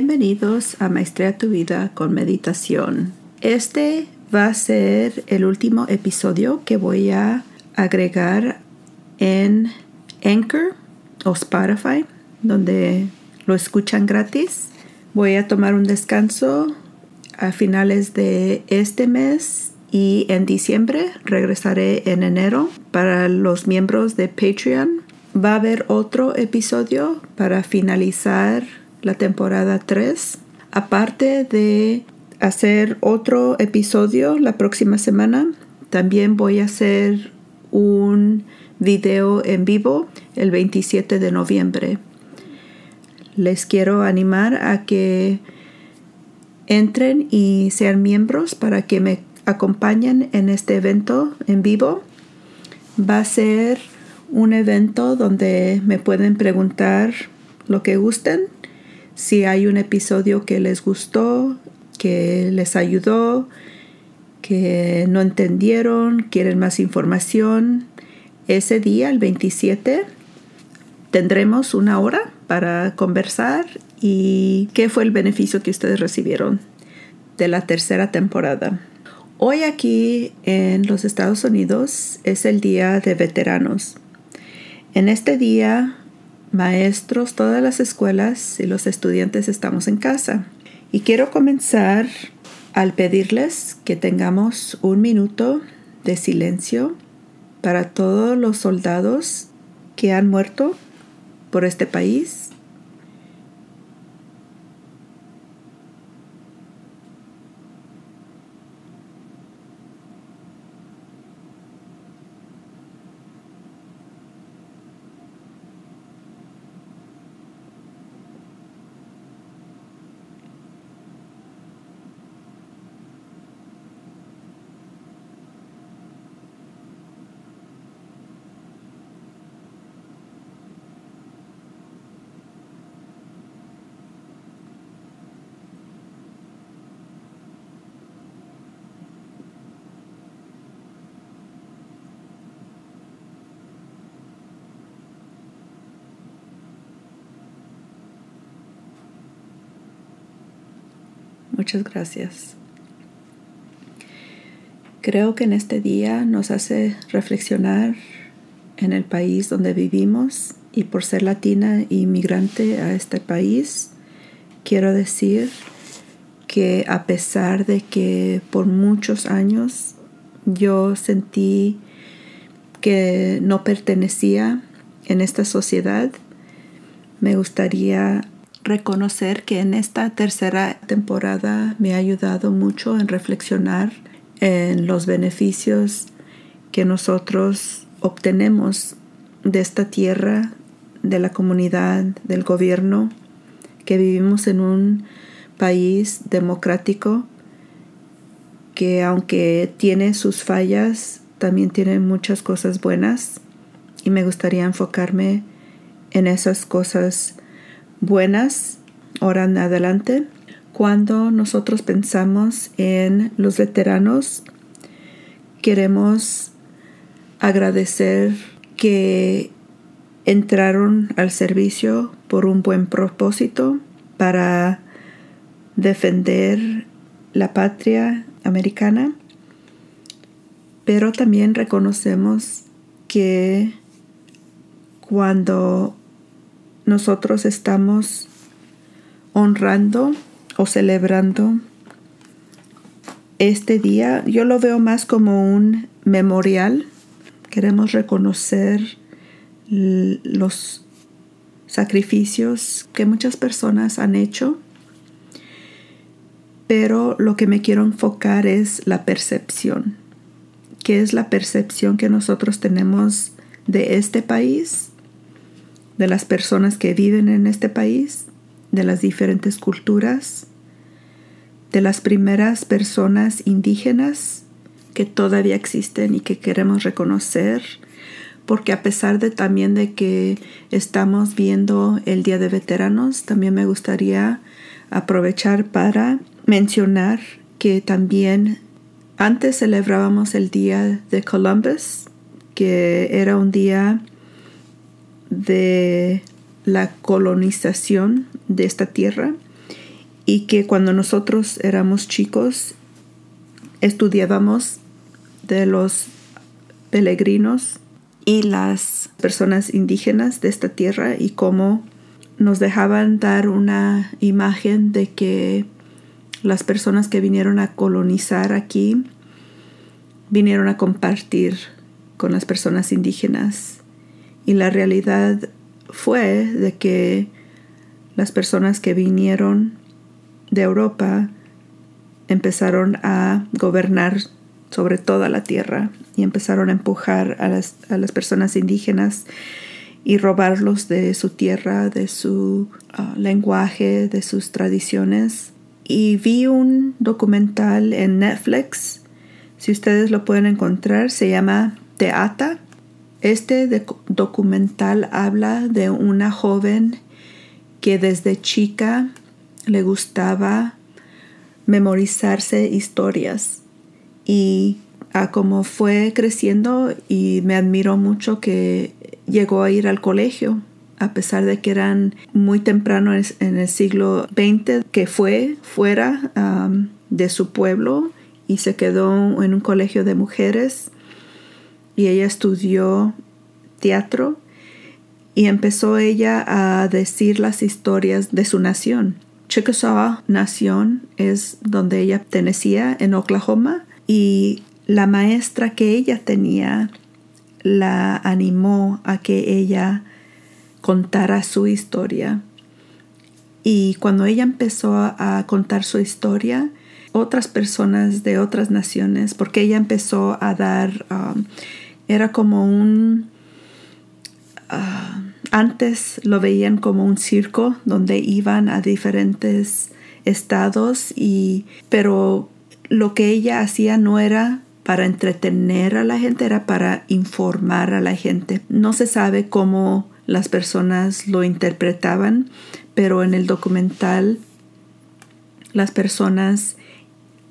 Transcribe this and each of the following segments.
Bienvenidos a Maestría tu Vida con Meditación. Este va a ser el último episodio que voy a agregar en Anchor o Spotify, donde lo escuchan gratis. Voy a tomar un descanso a finales de este mes y en diciembre regresaré en enero para los miembros de Patreon. Va a haber otro episodio para finalizar la temporada 3. Aparte de hacer otro episodio la próxima semana, también voy a hacer un video en vivo el 27 de noviembre. Les quiero animar a que entren y sean miembros para que me acompañen en este evento en vivo. Va a ser un evento donde me pueden preguntar lo que gusten. Si hay un episodio que les gustó, que les ayudó, que no entendieron, quieren más información, ese día, el 27, tendremos una hora para conversar y qué fue el beneficio que ustedes recibieron de la tercera temporada. Hoy aquí en los Estados Unidos es el Día de Veteranos. En este día, maestros, todas las escuelas y los estudiantes estamos en casa. Y quiero comenzar al pedirles que tengamos un minuto de silencio para todos los soldados que han muerto por este país Muchas gracias. Creo que en este día nos hace reflexionar en el país donde vivimos y por ser latina e inmigrante a este país, quiero decir que a pesar de que por muchos años yo sentí que no pertenecía en esta sociedad, me gustaría reconocer que en esta tercera temporada me ha ayudado mucho en reflexionar en los beneficios que nosotros obtenemos de esta tierra, de la comunidad, del gobierno, que vivimos en un país democrático que aunque tiene sus fallas, también tiene muchas cosas buenas. Y me gustaría enfocarme en esas cosas buenas ahora en adelante. Cuando nosotros pensamos en los veteranos, queremos agradecer que entraron al servicio por un buen propósito para defender la patria americana, pero también reconocemos que cuando nosotros estamos honrando o celebrando este día. Yo lo veo más como un memorial. Queremos reconocer los sacrificios que muchas personas han hecho, pero lo que me quiero enfocar es la percepción. ¿Qué es la percepción que nosotros tenemos de este país de las personas que viven en este país, de las diferentes culturas, de las primeras personas indígenas que todavía existen y que queremos reconocer, porque a pesar de también de que estamos viendo el Día de Veteranos, también me gustaría aprovechar para mencionar que también antes celebrábamos el Día de Columbus, que era un día de la colonización de esta tierra y que cuando nosotros éramos chicos estudiábamos de los peregrinos y las personas indígenas de esta tierra y cómo nos dejaban dar una imagen de que las personas que vinieron a colonizar aquí vinieron a compartir con las personas indígenas. Y la realidad fue de que las personas que vinieron de Europa empezaron a gobernar sobre toda la tierra y empezaron a empujar a las, a las personas indígenas y robarlos de su tierra, de su ah, lenguaje, de sus tradiciones. Y vi un documental en Netflix, si ustedes lo pueden encontrar, se llama Teata. Este documental habla de una joven que desde chica le gustaba memorizarse historias y a como fue creciendo y me admiró mucho que llegó a ir al colegio a pesar de que eran muy temprano en el siglo XX, que fue fuera de su pueblo y se quedó en un colegio de mujeres y ella estudió teatro y empezó ella a decir las historias de su nación. Chickasaw Nación es donde ella pertenecía en Oklahoma y la maestra que ella tenía la animó a que ella contara su historia. Y cuando ella empezó a contar su historia, otras personas de otras naciones, porque ella empezó a dar, um, era como un, uh, antes lo veían como un circo donde iban a diferentes estados, y, pero lo que ella hacía no era para entretener a la gente, era para informar a la gente. No se sabe cómo las personas lo interpretaban, pero en el documental las personas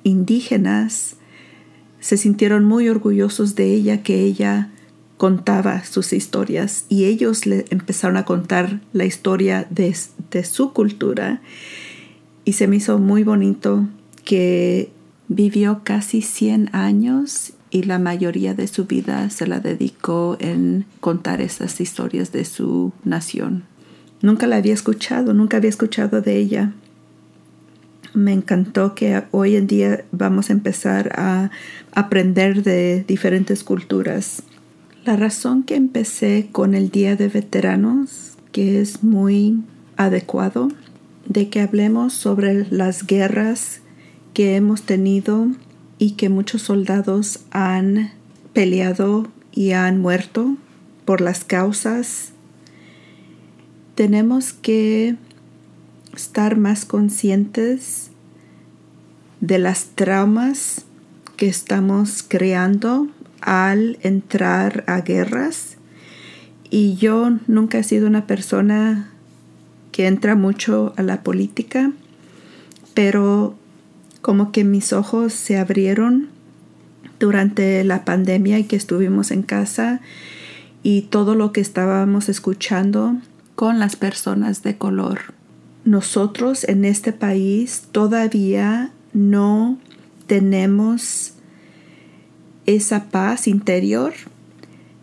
indígenas se sintieron muy orgullosos de ella que ella contaba sus historias y ellos le empezaron a contar la historia de, de su cultura y se me hizo muy bonito que vivió casi 100 años y la mayoría de su vida se la dedicó en contar esas historias de su nación. Nunca la había escuchado, nunca había escuchado de ella me encantó que hoy en día vamos a empezar a aprender de diferentes culturas. La razón que empecé con el Día de Veteranos, que es muy adecuado, de que hablemos sobre las guerras que hemos tenido y que muchos soldados han peleado y han muerto por las causas. Tenemos que estar más conscientes de las traumas que estamos creando al entrar a guerras. Y yo nunca he sido una persona que entra mucho a la política, pero como que mis ojos se abrieron durante la pandemia y que estuvimos en casa y todo lo que estábamos escuchando con las personas de color nosotros en este país todavía no tenemos esa paz interior.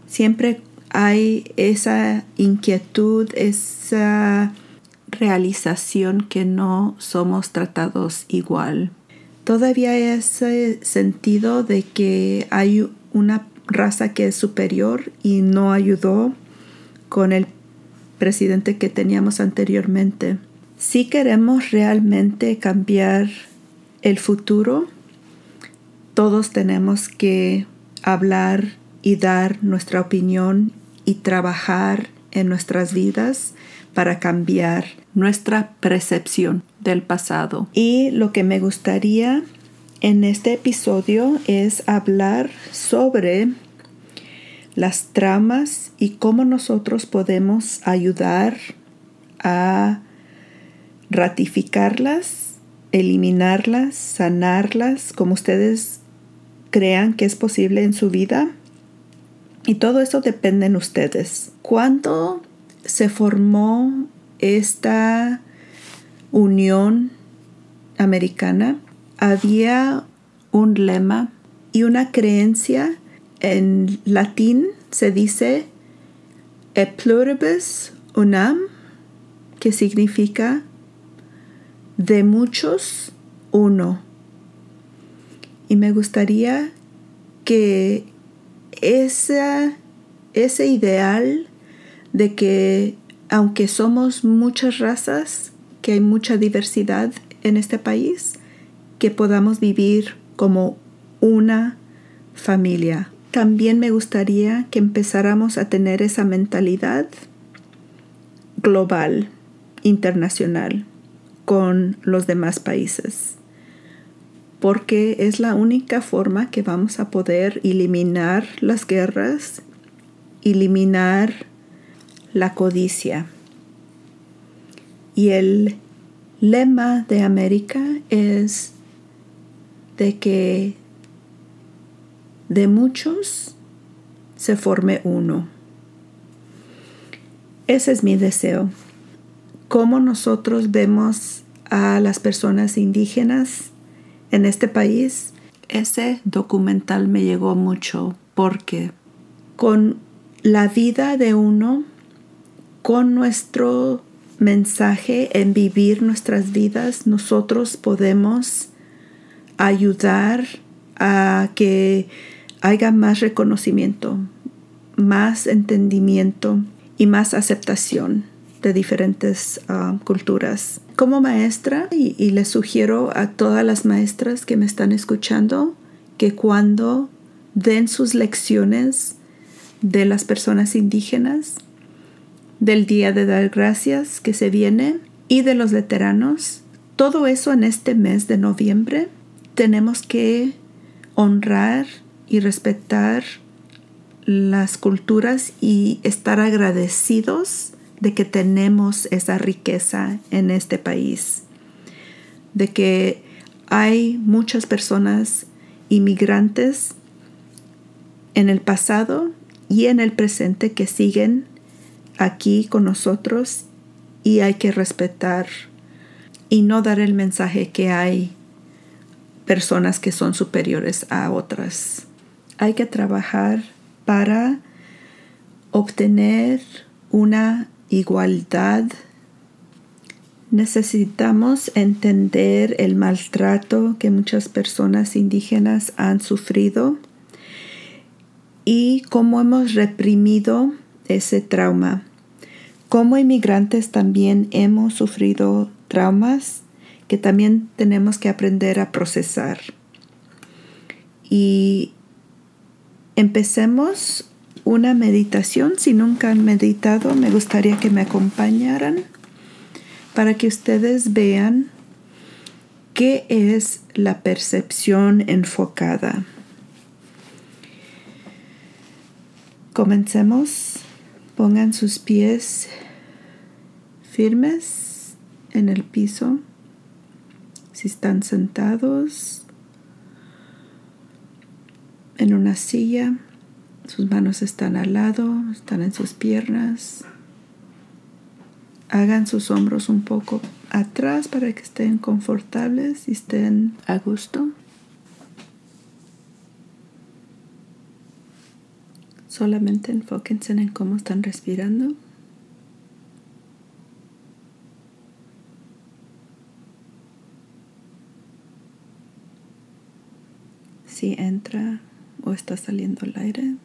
Siempre hay esa inquietud, esa realización que no somos tratados igual. Todavía ese sentido de que hay una raza que es superior y no ayudó con el presidente que teníamos anteriormente. Si queremos realmente cambiar el futuro, todos tenemos que hablar y dar nuestra opinión y trabajar en nuestras vidas para cambiar nuestra percepción del pasado. Y lo que me gustaría en este episodio es hablar sobre las tramas y cómo nosotros podemos ayudar a ratificarlas, eliminarlas, sanarlas, como ustedes crean que es posible en su vida. Y todo eso depende en ustedes. ¿Cuándo se formó esta unión americana había un lema y una creencia en latín se dice e pluribus unam, que significa de muchos uno. Y me gustaría que esa, ese ideal de que aunque somos muchas razas, que hay mucha diversidad en este país, que podamos vivir como una familia. También me gustaría que empezáramos a tener esa mentalidad global, internacional, con los demás países, porque es la única forma que vamos a poder eliminar las guerras, eliminar la codicia. Y el lema de América es de que de muchos se forme uno. Ese es mi deseo. Cómo nosotros vemos a las personas indígenas en este país, ese documental me llegó mucho porque con la vida de uno, con nuestro mensaje en vivir nuestras vidas, nosotros podemos ayudar a que haya más reconocimiento, más entendimiento y más aceptación de diferentes ah, culturas. Como maestra, y, y les sugiero a todas las maestras que me están escuchando que cuando den sus lecciones de las personas indígenas, del Día de Dar Gracias que se viene y de los veteranos, todo eso en este mes de noviembre, tenemos que honrar y respetar las culturas y estar agradecidos de que tenemos esa riqueza en este país, de que hay muchas personas inmigrantes en el pasado y en el presente que siguen aquí con nosotros y hay que respetar y no dar el mensaje que hay personas que son superiores a otras. Hay que trabajar para obtener una igualdad. Necesitamos entender el maltrato que muchas personas indígenas han sufrido y cómo hemos reprimido ese trauma. Como inmigrantes también hemos sufrido traumas que también tenemos que aprender a procesar. Y empecemos una meditación. Si nunca han meditado, me gustaría que me acompañaran para que ustedes vean qué es la percepción enfocada. Comencemos. Pongan sus pies firmes en el piso. Si están sentados en una silla, sus manos están al lado, están en sus piernas. Hagan sus hombros un poco atrás para que estén confortables y estén a gusto. Solamente enfóquense en cómo están respirando. Si entra o está saliendo el aire.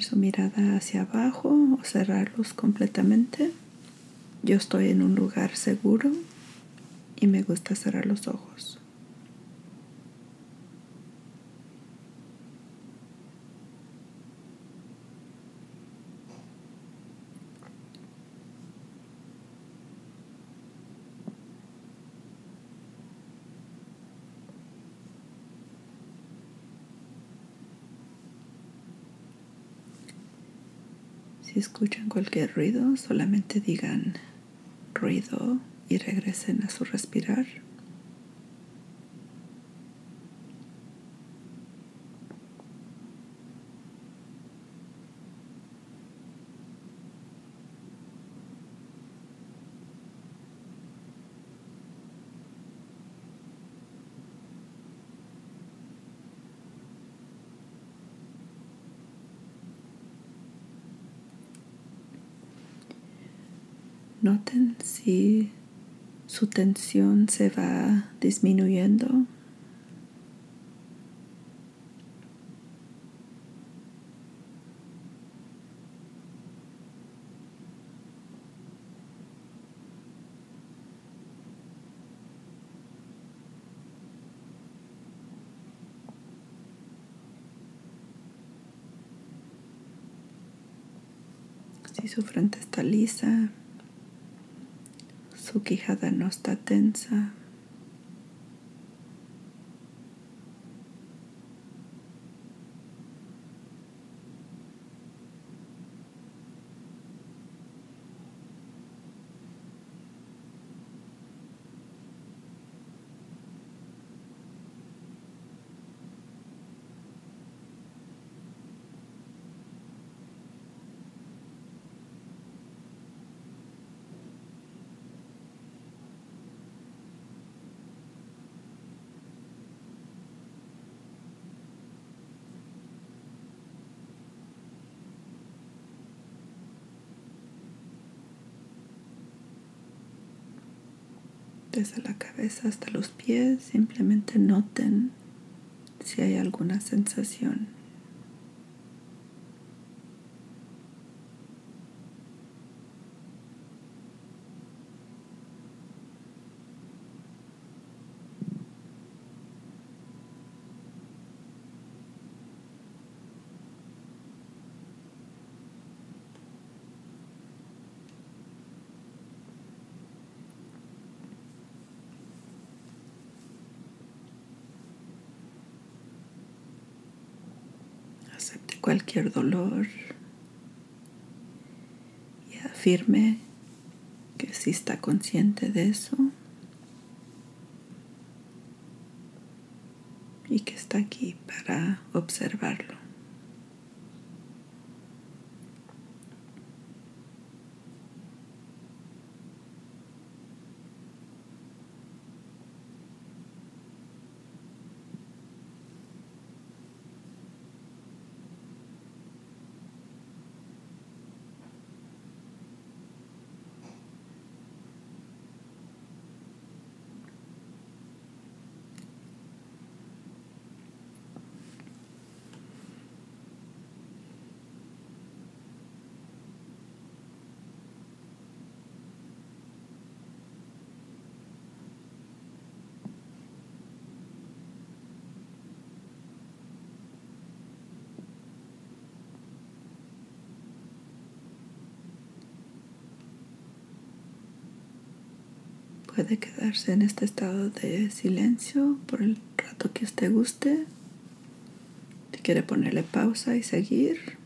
Su mirada hacia abajo o cerrarlos completamente. Yo estoy en un lugar seguro y me gusta cerrar los ojos. Si escuchan cualquier ruido, solamente digan ruido y regresen a su respirar. Si su tensión se va disminuyendo. Si su frente está lisa, su quijada no está tensa. Desde la cabeza hasta los pies, simplemente noten si hay alguna sensación. Cualquier dolor. Y afirme que sí está consciente de eso y que está aquí para observarlo. Puede quedarse en este estado de silencio por el rato que usted guste. Si quiere ponerle pausa y seguir.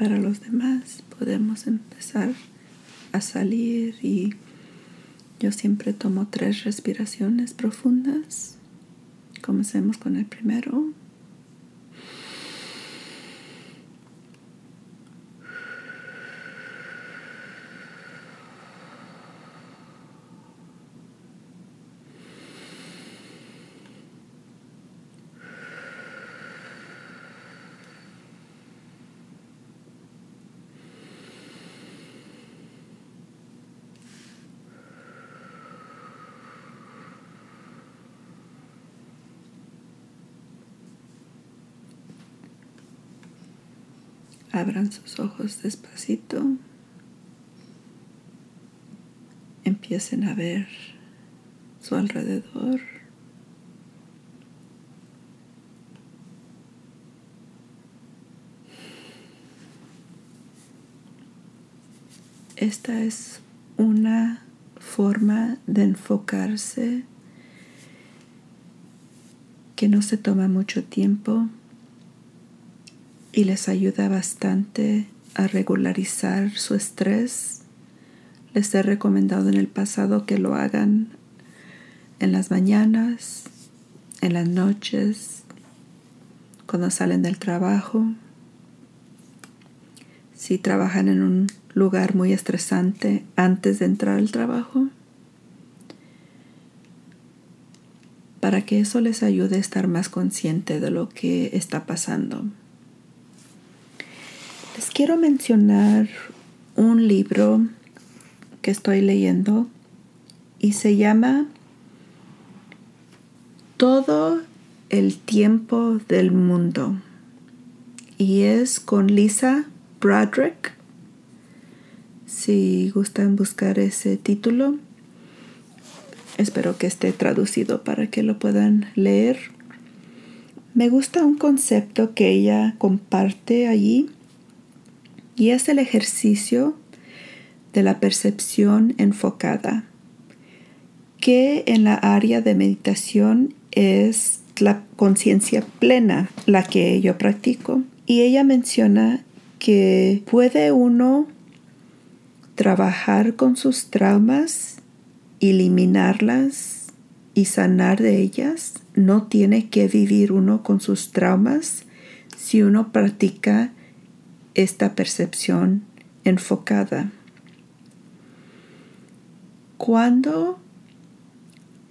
Para los demás podemos empezar a salir y yo siempre tomo tres respiraciones profundas. Comencemos con el primero. Abran sus ojos despacito. Empiecen a ver su alrededor. Esta es una forma de enfocarse que no se toma mucho tiempo y les ayuda bastante a regularizar su estrés. Les he recomendado en el pasado que lo hagan en las mañanas, en las noches, cuando salen del trabajo. Si trabajan en un lugar muy estresante antes de entrar al trabajo, para que eso les ayude a estar más consciente de lo que está pasando. Les quiero mencionar un libro que estoy leyendo y se llama Todo el tiempo del mundo y es con Lisa Broderick. Si gustan buscar ese título, espero que esté traducido para que lo puedan leer. Me gusta un concepto que ella comparte allí y es el ejercicio de la percepción enfocada, que en la área de meditación es la conciencia plena la que yo practico. Y ella menciona que puede uno trabajar con sus traumas, eliminarlas y sanar de ellas. No tiene que vivir uno con sus traumas si uno practica esta percepción enfocada. Cuando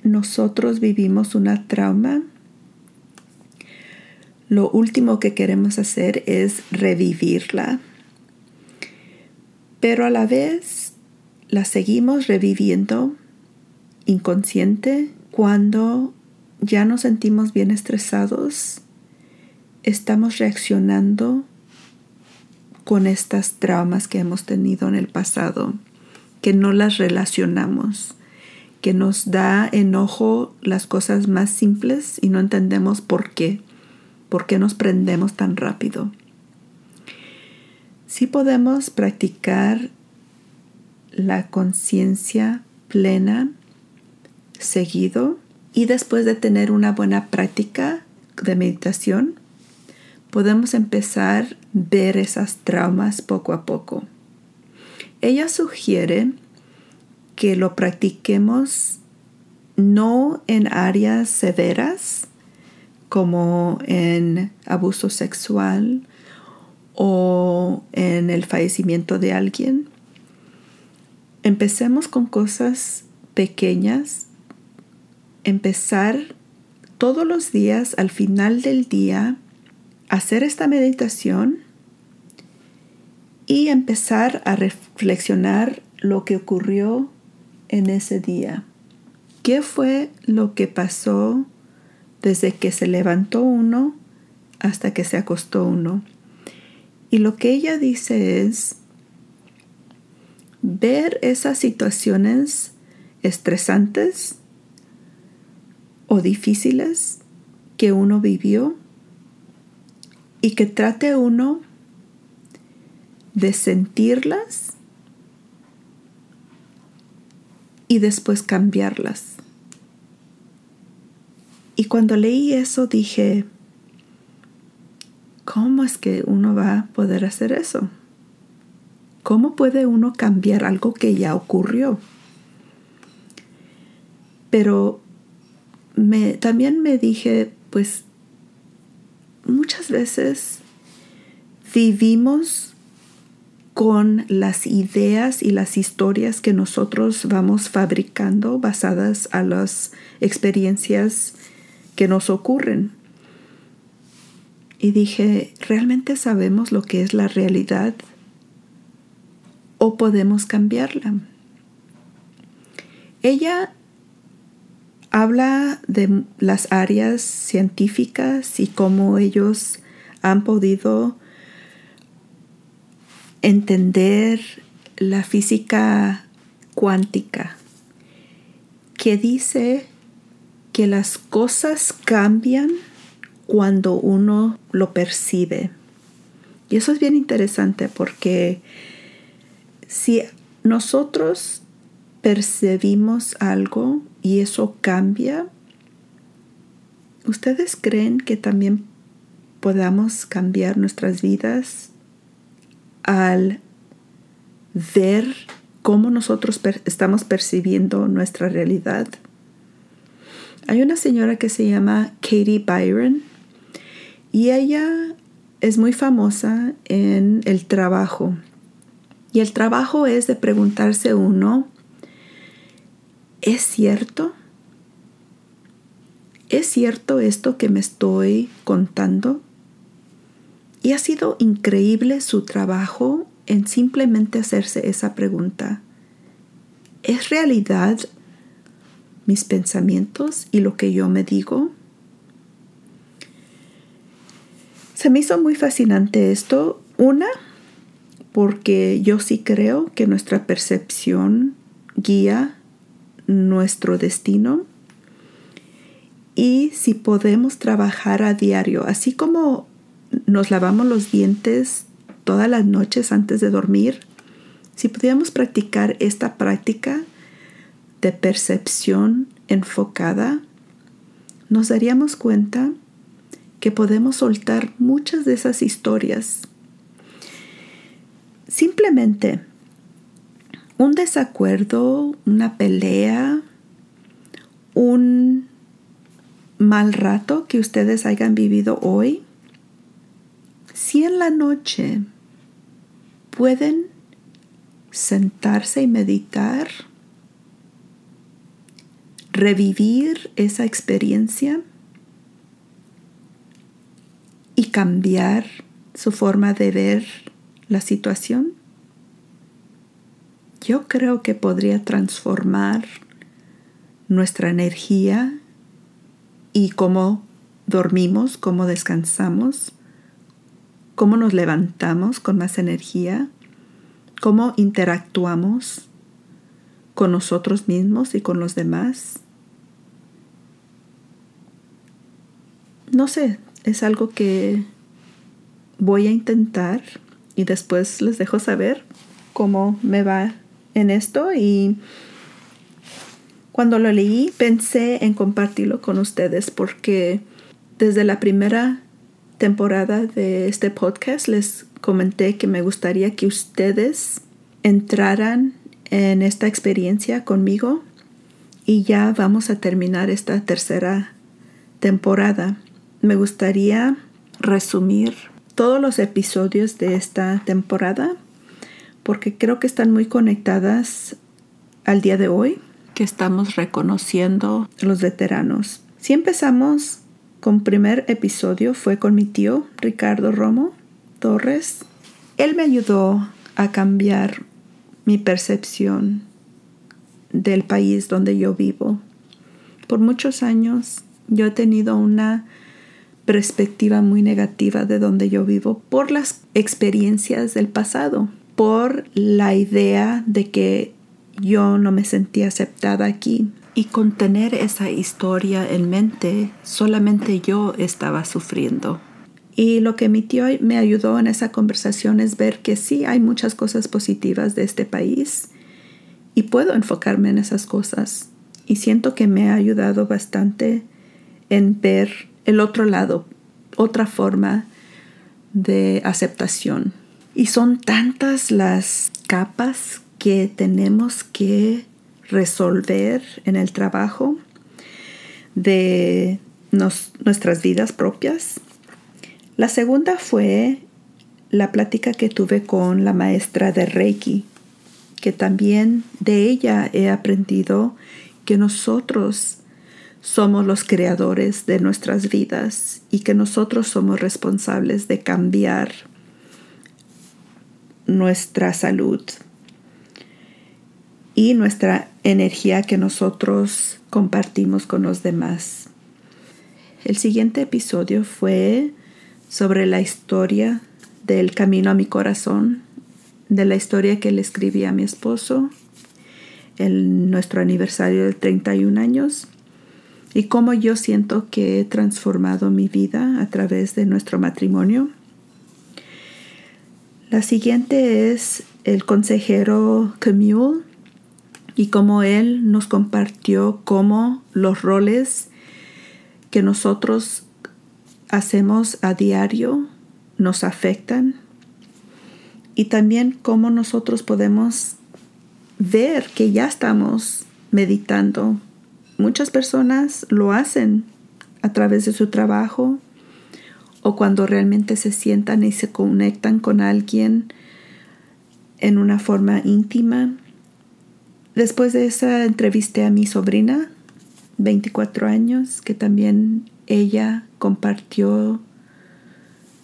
nosotros vivimos una trauma, lo último que queremos hacer es revivirla, pero a la vez la seguimos reviviendo inconsciente cuando ya nos sentimos bien estresados, estamos reaccionando con estas traumas que hemos tenido en el pasado, que no las relacionamos, que nos da enojo las cosas más simples y no entendemos por qué, por qué nos prendemos tan rápido. Si podemos practicar la conciencia plena seguido y después de tener una buena práctica de meditación, podemos empezar a ver esas traumas poco a poco. Ella sugiere que lo practiquemos no en áreas severas como en abuso sexual o en el fallecimiento de alguien. Empecemos con cosas pequeñas. Empezar todos los días al final del día hacer esta meditación y empezar a reflexionar lo que ocurrió en ese día. ¿Qué fue lo que pasó desde que se levantó uno hasta que se acostó uno? Y lo que ella dice es ver esas situaciones estresantes o difíciles que uno vivió y que trate uno de sentirlas y después cambiarlas. Y cuando leí eso dije, ¿cómo es que uno va a poder hacer eso? ¿Cómo puede uno cambiar algo que ya ocurrió? Pero me, también me dije, pues muchas veces vivimos con las ideas y las historias que nosotros vamos fabricando basadas a las experiencias que nos ocurren. Y dije, ¿realmente sabemos lo que es la realidad? ¿O podemos cambiarla? Ella habla de las áreas científicas y cómo ellos han podido entender la física cuántica, que dice que las cosas cambian cuando uno lo percibe. Y eso es bien interesante porque si nosotros percibimos algo y eso cambia, ¿ustedes creen que también podamos cambiar nuestras vidas al ver cómo nosotros estamos percibiendo nuestra realidad? Hay una señora que se llama Katie Byron y ella es muy famosa en el trabajo. Y el trabajo es de preguntarse uno, ¿es cierto? ¿Es cierto esto que me estoy contando? Y ha sido increíble su trabajo en simplemente hacerse esa pregunta. ¿Es realidad mis pensamientos y lo que yo me digo? Se me hizo muy fascinante esto. Una, porque yo sí creo que nuestra percepción guía nuestro destino. Y si podemos trabajar a diario, así como nos lavamos los dientes todas las noches antes de dormir, si pudiéramos practicar esta práctica de percepción enfocada, nos daríamos cuenta que podemos soltar muchas de esas historias. Simplemente un desacuerdo, una pelea, un mal rato que ustedes hayan vivido hoy, si en la noche pueden sentarse y meditar, revivir esa experiencia, y cambiar su forma de ver la situación, yo creo que podría transformar nuestra energía y cómo dormimos, cómo descansamos, cómo nos levantamos con más energía, cómo interactuamos con nosotros mismos y con los demás. No sé, es algo que voy a intentar y después les dejo saber cómo me va en esto y cuando lo leí pensé en compartirlo con ustedes porque desde la primera temporada de este podcast les comenté que me gustaría que ustedes entraran en esta experiencia conmigo y ya vamos a terminar esta tercera temporada. Me gustaría resumir todos los episodios de esta temporada porque creo que están muy conectadas al día de hoy que estamos reconociendo los veteranos. Si empezamos con primer episodio fue con mi tío Ricardo Romo Torres. Él me ayudó a cambiar mi percepción del país donde yo vivo. Por muchos años yo he tenido una perspectiva muy negativa de donde yo vivo por las experiencias del pasado, por la idea de que yo no me sentía aceptada aquí. Y con tener esa historia en mente, solamente yo estaba sufriendo. Y lo que mi tío me ayudó en esa conversación es ver que sí hay muchas cosas positivas de este país y puedo enfocarme en esas cosas. Y siento que me ha ayudado bastante en ver el otro lado, otra forma de aceptación. Y son tantas las capas que tenemos que resolver en el trabajo de nuestras vidas propias. La segunda fue la plática que tuve con la maestra de Reiki, que también de ella he aprendido que nosotros somos los creadores de nuestras vidas y que nosotros somos responsables de cambiar nuestra salud y nuestra energía que nosotros compartimos con los demás. El siguiente episodio fue sobre la historia del camino a mi corazón, de la historia que le escribí a mi esposo en nuestro aniversario de 31 años y cómo yo siento que he transformado mi vida a través de nuestro matrimonio. La siguiente es el consejero Camille y cómo él nos compartió cómo los roles que nosotros hacemos a diario nos afectan y también cómo nosotros podemos ver que ya estamos meditando. Muchas personas lo hacen a través de su trabajo o cuando realmente se sientan y se conectan con alguien en una forma íntima. Después de esa entrevisté a mi sobrina, 24 años, que también ella compartió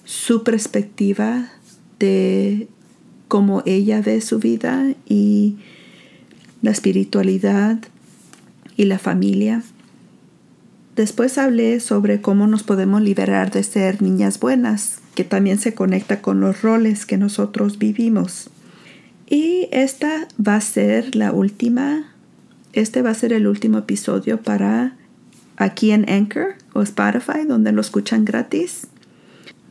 su perspectiva de cómo ella ve su vida y la espiritualidad y la familia. Después hablé sobre cómo nos podemos liberar de ser niñas buenas, que también se conecta con los roles que nosotros vivimos. Y esta va a ser la última, este va a ser el último episodio para aquí en Anchor o Spotify, donde lo escuchan gratis.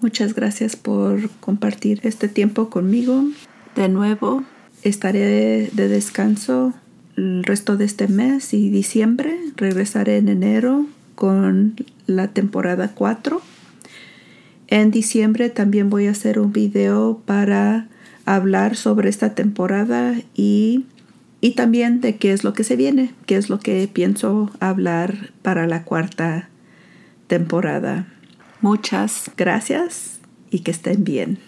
Muchas gracias por compartir este tiempo conmigo. De nuevo, estaré de descanso el resto de este mes y diciembre. Regresaré en enero con la temporada 4. En diciembre también voy a hacer un video para hablar sobre esta temporada y, y también de qué es lo que se viene, qué es lo que pienso hablar para la cuarta temporada. Muchas gracias y que estén bien.